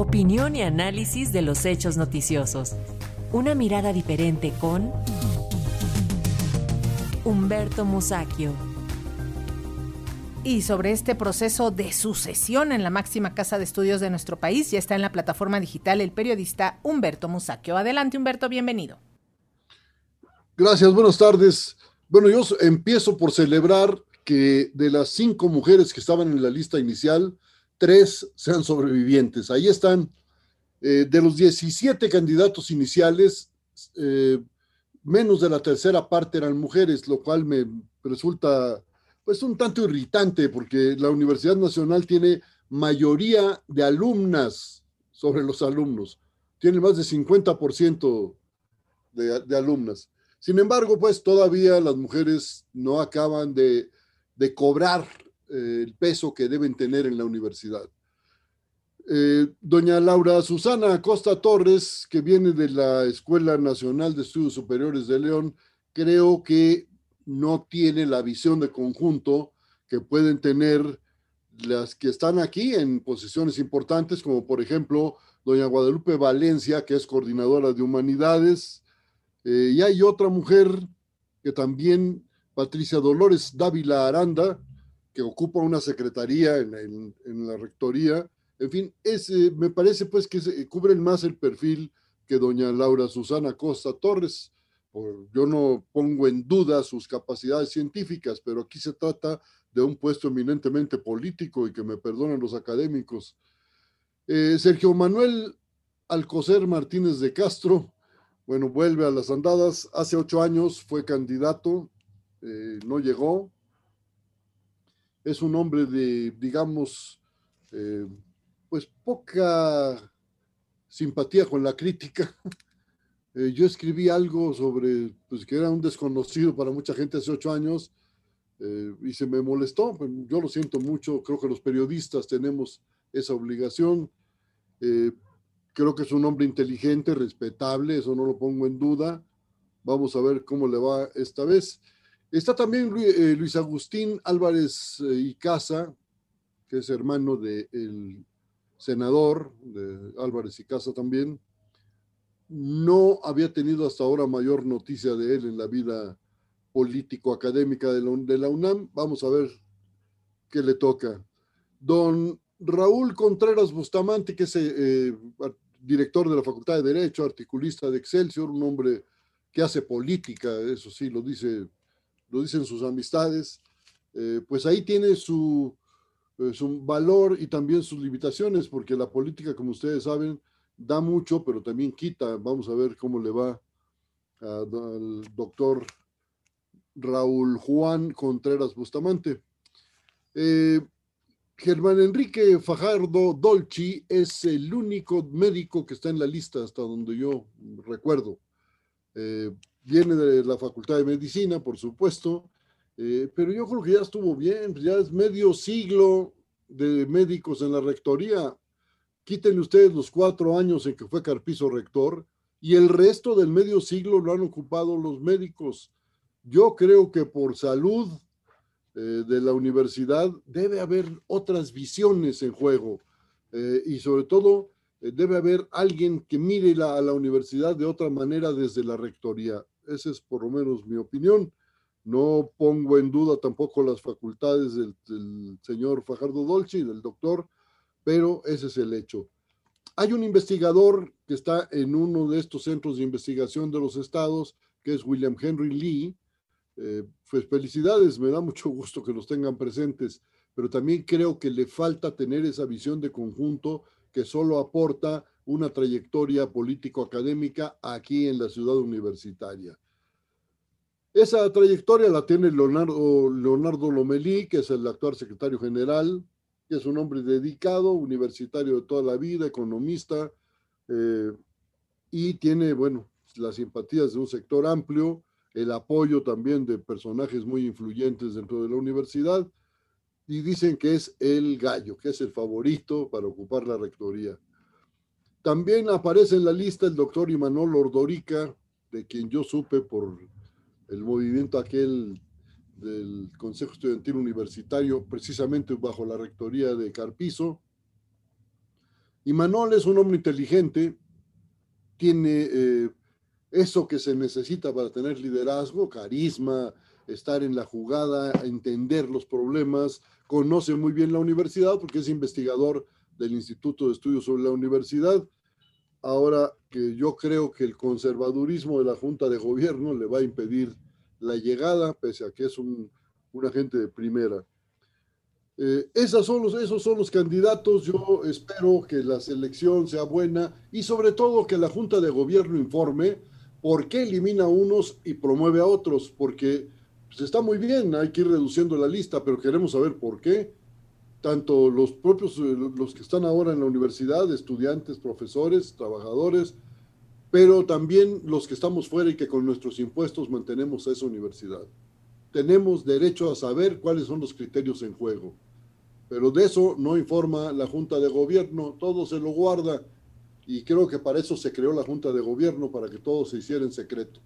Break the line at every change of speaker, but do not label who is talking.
Opinión y análisis de los hechos noticiosos. Una mirada diferente con Humberto Musacchio.
Y sobre este proceso de sucesión en la máxima casa de estudios de nuestro país, ya está en la plataforma digital el periodista Humberto Musacchio. Adelante, Humberto, bienvenido.
Gracias, buenas tardes. Bueno, yo empiezo por celebrar que de las cinco mujeres que estaban en la lista inicial, tres sean sobrevivientes. Ahí están. Eh, de los 17 candidatos iniciales, eh, menos de la tercera parte eran mujeres, lo cual me resulta pues un tanto irritante porque la Universidad Nacional tiene mayoría de alumnas sobre los alumnos. Tiene más de 50% de, de alumnas. Sin embargo, pues todavía las mujeres no acaban de, de cobrar eh, el peso que deben tener en la universidad. Eh, doña Laura Susana Acosta Torres, que viene de la Escuela Nacional de Estudios Superiores de León, creo que no tiene la visión de conjunto que pueden tener las que están aquí en posiciones importantes, como por ejemplo doña Guadalupe Valencia, que es coordinadora de humanidades, eh, y hay otra mujer que también, Patricia Dolores Dávila Aranda, que ocupa una secretaría en, la rectoría. En fin, ese, me parece pues que se, cubren más el perfil que doña Laura Susana Costa Torres. yo no pongo en duda sus capacidades científicas, pero aquí se trata de un puesto eminentemente político y que me perdonen los académicos. Eh, Sergio Manuel Alcocer Martínez de Castro, bueno, vuelve a las andadas. Hace ocho años fue candidato, eh, no llegó, es un hombre de, digamos, eh, pues poca simpatía con la crítica. Eh, yo escribí algo sobre, pues que era un desconocido para mucha gente hace ocho años eh, y se me molestó. Yo lo siento mucho, creo que los periodistas tenemos esa obligación. creo que es un hombre inteligente, respetable, eso no lo pongo en duda. Vamos a ver cómo le va esta vez. Está también eh, Luis Agustín Álvarez eh, y Casa, que es hermano del senador de Álvarez y Casa también. No había tenido hasta ahora mayor noticia de él en la vida político-académica de, la, UNAM. Vamos a ver qué le toca. Don Raúl Contreras Bustamante, que es eh, director de la Facultad de Derecho, articulista de Excelsior, un hombre que hace política, eso sí, lo dice lo dicen sus amistades, eh, pues ahí tiene su, eh, su valor y también sus limitaciones, porque la política, como ustedes saben, da mucho, pero también quita. Vamos a ver cómo le va al doctor Raúl Juan Contreras Bustamante. Eh, Germán Enrique Fajardo Dolci es el único médico que está en la lista hasta donde yo recuerdo viene de la Facultad de Medicina, por supuesto, eh, pero yo creo que ya estuvo bien, ya es medio siglo de médicos en la rectoría. Quítenle ustedes los cuatro años en que fue Carpizo rector y el resto del medio siglo lo han ocupado los médicos. Yo creo que por salud eh, de la universidad debe haber otras visiones en juego eh, y sobre todo debe haber alguien que mire a la universidad de otra manera desde la rectoría. Esa es por lo menos mi opinión. No pongo en duda tampoco las facultades del, señor Fajardo Dolce del doctor, pero ese es el hecho. Hay un investigador que está en uno de estos centros de investigación de los estados, que es William Henry Lee. Eh, pues felicidades, me da mucho gusto que los tengan presentes, pero también creo que le falta tener esa visión de conjunto que solo aporta una trayectoria político-académica aquí en la ciudad universitaria. Esa trayectoria la tiene Leonardo, Leonardo Lomelí, que es el actual secretario general, que es un hombre dedicado, universitario de toda la vida, economista, eh, y tiene, bueno, las simpatías de un sector amplio, el apoyo también de personajes muy influyentes dentro de la universidad, y dicen que es el gallo, que es el favorito para ocupar la rectoría. También aparece en la lista el doctor Imanol Ordorica, de quien yo supe por el movimiento aquel del Consejo Estudiantil Universitario, precisamente bajo la rectoría de Carpizo. Y es un hombre inteligente, tiene eh, eso que se necesita para tener liderazgo, carisma, estar en la jugada, entender los problemas, conoce muy bien la universidad porque es investigador del Instituto de Estudios sobre la Universidad. Ahora que yo creo que el conservadurismo de la Junta de Gobierno le va a impedir la llegada, pese a que es un, agente de primera. Eh, son los, esos son los candidatos. Yo espero que la selección sea buena y sobre todo que la Junta de Gobierno informe por qué elimina a unos y promueve a otros, porque pues, está muy bien, hay que ir reduciendo la lista, pero queremos saber por qué. Tanto los propios, eh, los que están ahora en la universidad, estudiantes, profesores, trabajadores, pero también los que estamos fuera y que con nuestros impuestos mantenemos esa universidad. Tenemos derecho a saber cuáles son los criterios en juego. Pero de eso no informa la Junta de Gobierno, todo se lo guarda y creo que para eso se creó la Junta de Gobierno, para que todo se hiciera en secreto.